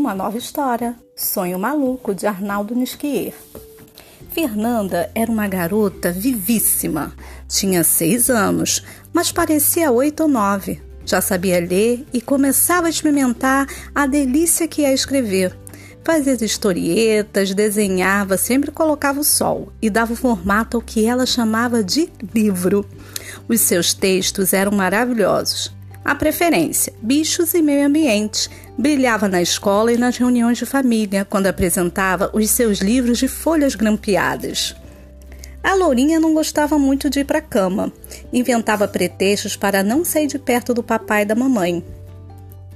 uma nova história, Sonho Maluco, de Arnaldo Nisquier. Fernanda era uma garota vivíssima. Tinha seis anos, mas parecia oito ou nove. Já sabia ler e começava a experimentar a delícia que é escrever. Fazia historietas, desenhava, sempre colocava o sol e dava o formato ao que ela chamava de livro. Os seus textos eram maravilhosos. A preferência: bichos e meio ambiente. Brilhava na escola e nas reuniões de família, quando apresentava os seus livros de folhas grampeadas. A Lourinha não gostava muito de ir para a cama. Inventava pretextos para não sair de perto do papai e da mamãe.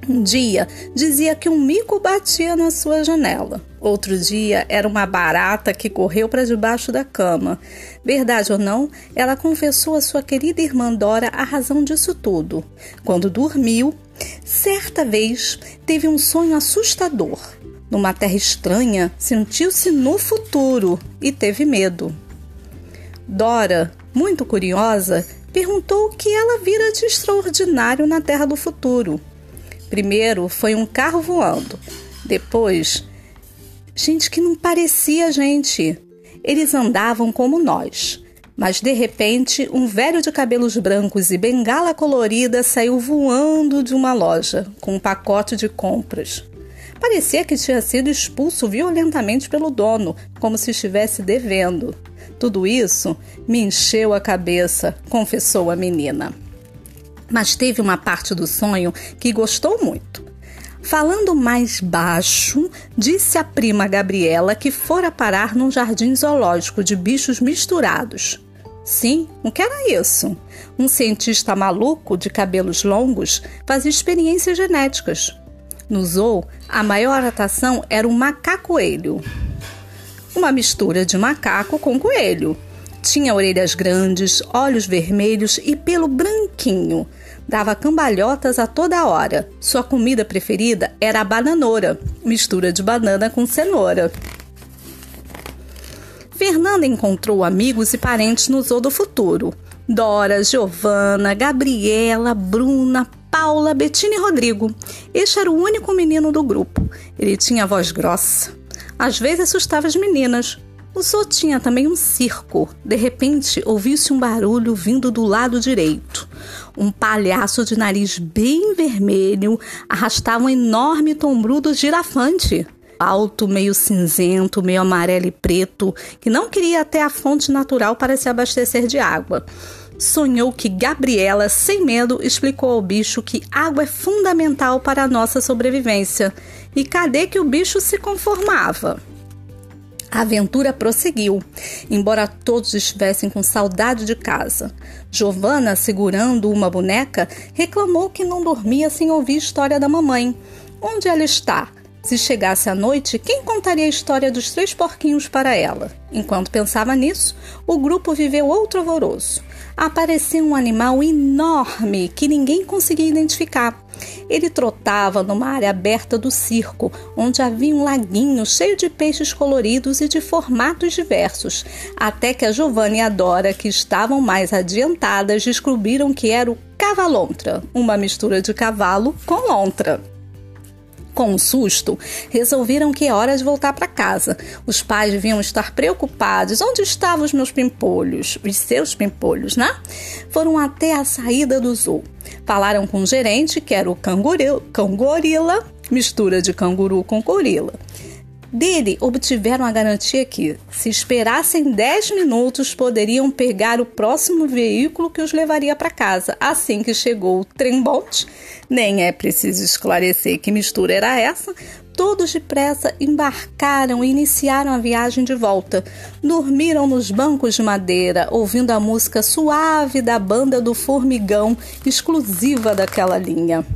Um dia dizia que um mico batia na sua janela. Outro dia era uma barata que correu para debaixo da cama. Verdade ou não, ela confessou à sua querida irmã Dora a razão disso tudo. Quando dormiu, certa vez teve um sonho assustador. Numa terra estranha, sentiu-se no futuro e teve medo. Dora, muito curiosa, perguntou o que ela vira de extraordinário na terra do futuro. Primeiro foi um carro voando. Depois, gente que não parecia gente. Eles andavam como nós. Mas de repente, um velho de cabelos brancos e bengala colorida saiu voando de uma loja com um pacote de compras. Parecia que tinha sido expulso violentamente pelo dono, como se estivesse devendo. Tudo isso me encheu a cabeça, confessou a menina mas teve uma parte do sonho que gostou muito. Falando mais baixo, disse a prima Gabriela que fora parar num jardim zoológico de bichos misturados. Sim, o que era isso? Um cientista maluco de cabelos longos fazia experiências genéticas. No zoo, a maior atração era o macaco-coelho. Uma mistura de macaco com coelho. Tinha orelhas grandes, olhos vermelhos e pelo branquinho. Dava cambalhotas a toda hora. Sua comida preferida era a bananoura, mistura de banana com cenoura. Fernanda encontrou amigos e parentes no Zoo do Futuro. Dora, Giovana, Gabriela, Bruna, Paula, Betina e Rodrigo. Este era o único menino do grupo. Ele tinha voz grossa. Às vezes assustava as meninas, o zoo tinha também um circo. De repente, ouviu-se um barulho vindo do lado direito. Um palhaço de nariz bem vermelho arrastava um enorme tombrudo girafante. Alto, meio cinzento, meio amarelo e preto, que não queria até a fonte natural para se abastecer de água. Sonhou que Gabriela, sem medo, explicou ao bicho que água é fundamental para a nossa sobrevivência. E cadê que o bicho se conformava? A aventura prosseguiu, embora todos estivessem com saudade de casa. Giovanna, segurando uma boneca, reclamou que não dormia sem ouvir a história da mamãe. Onde ela está? Se chegasse a noite, quem contaria a história dos três porquinhos para ela? Enquanto pensava nisso, o grupo viveu outro alvoroço. Apareceu um animal enorme que ninguém conseguia identificar. Ele trotava numa área aberta do circo, onde havia um laguinho cheio de peixes coloridos e de formatos diversos, até que a Giovanna e a Dora, que estavam mais adiantadas, descobriram que era o cavalontra, uma mistura de cavalo com lontra. Com um susto, resolveram que é hora de voltar para casa. Os pais deviam estar preocupados. Onde estavam os meus pimpolhos? Os seus pimpolhos, né? Foram até a saída do zoo. Falaram com o gerente, que era o cangorila, mistura de canguru com gorila. Dele obtiveram a garantia que, se esperassem 10 minutos, poderiam pegar o próximo veículo que os levaria para casa. Assim que chegou o trem-bonte, nem é preciso esclarecer que mistura era essa, todos depressa embarcaram e iniciaram a viagem de volta. Dormiram nos bancos de madeira, ouvindo a música suave da banda do Formigão, exclusiva daquela linha.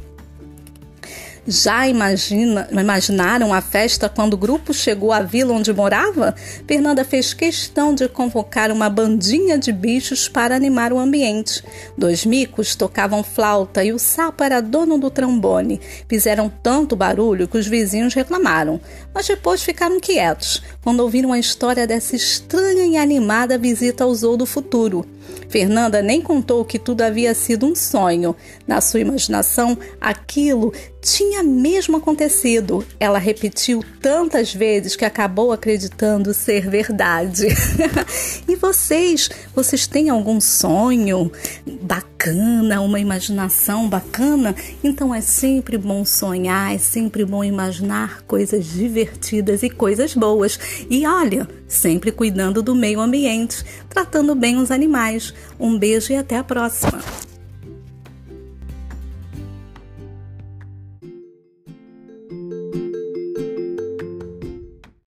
Já imagina, imaginaram a festa quando o grupo chegou à vila onde morava? Fernanda fez questão de convocar uma bandinha de bichos para animar o ambiente. Dois micos tocavam flauta e o sapo era dono do trombone. Fizeram tanto barulho que os vizinhos reclamaram, mas depois ficaram quietos quando ouviram a história dessa estranha e animada visita ao Zoo do Futuro. Fernanda nem contou que tudo havia sido um sonho. Na sua imaginação, aquilo tinha mesmo acontecido. Ela repetiu tantas vezes que acabou acreditando ser verdade. e vocês, vocês têm algum sonho bacana, uma imaginação bacana? Então é sempre bom sonhar, é sempre bom imaginar coisas divertidas e coisas boas. E olha, sempre cuidando do meio ambiente, tratando bem os animais. Um beijo e até a próxima.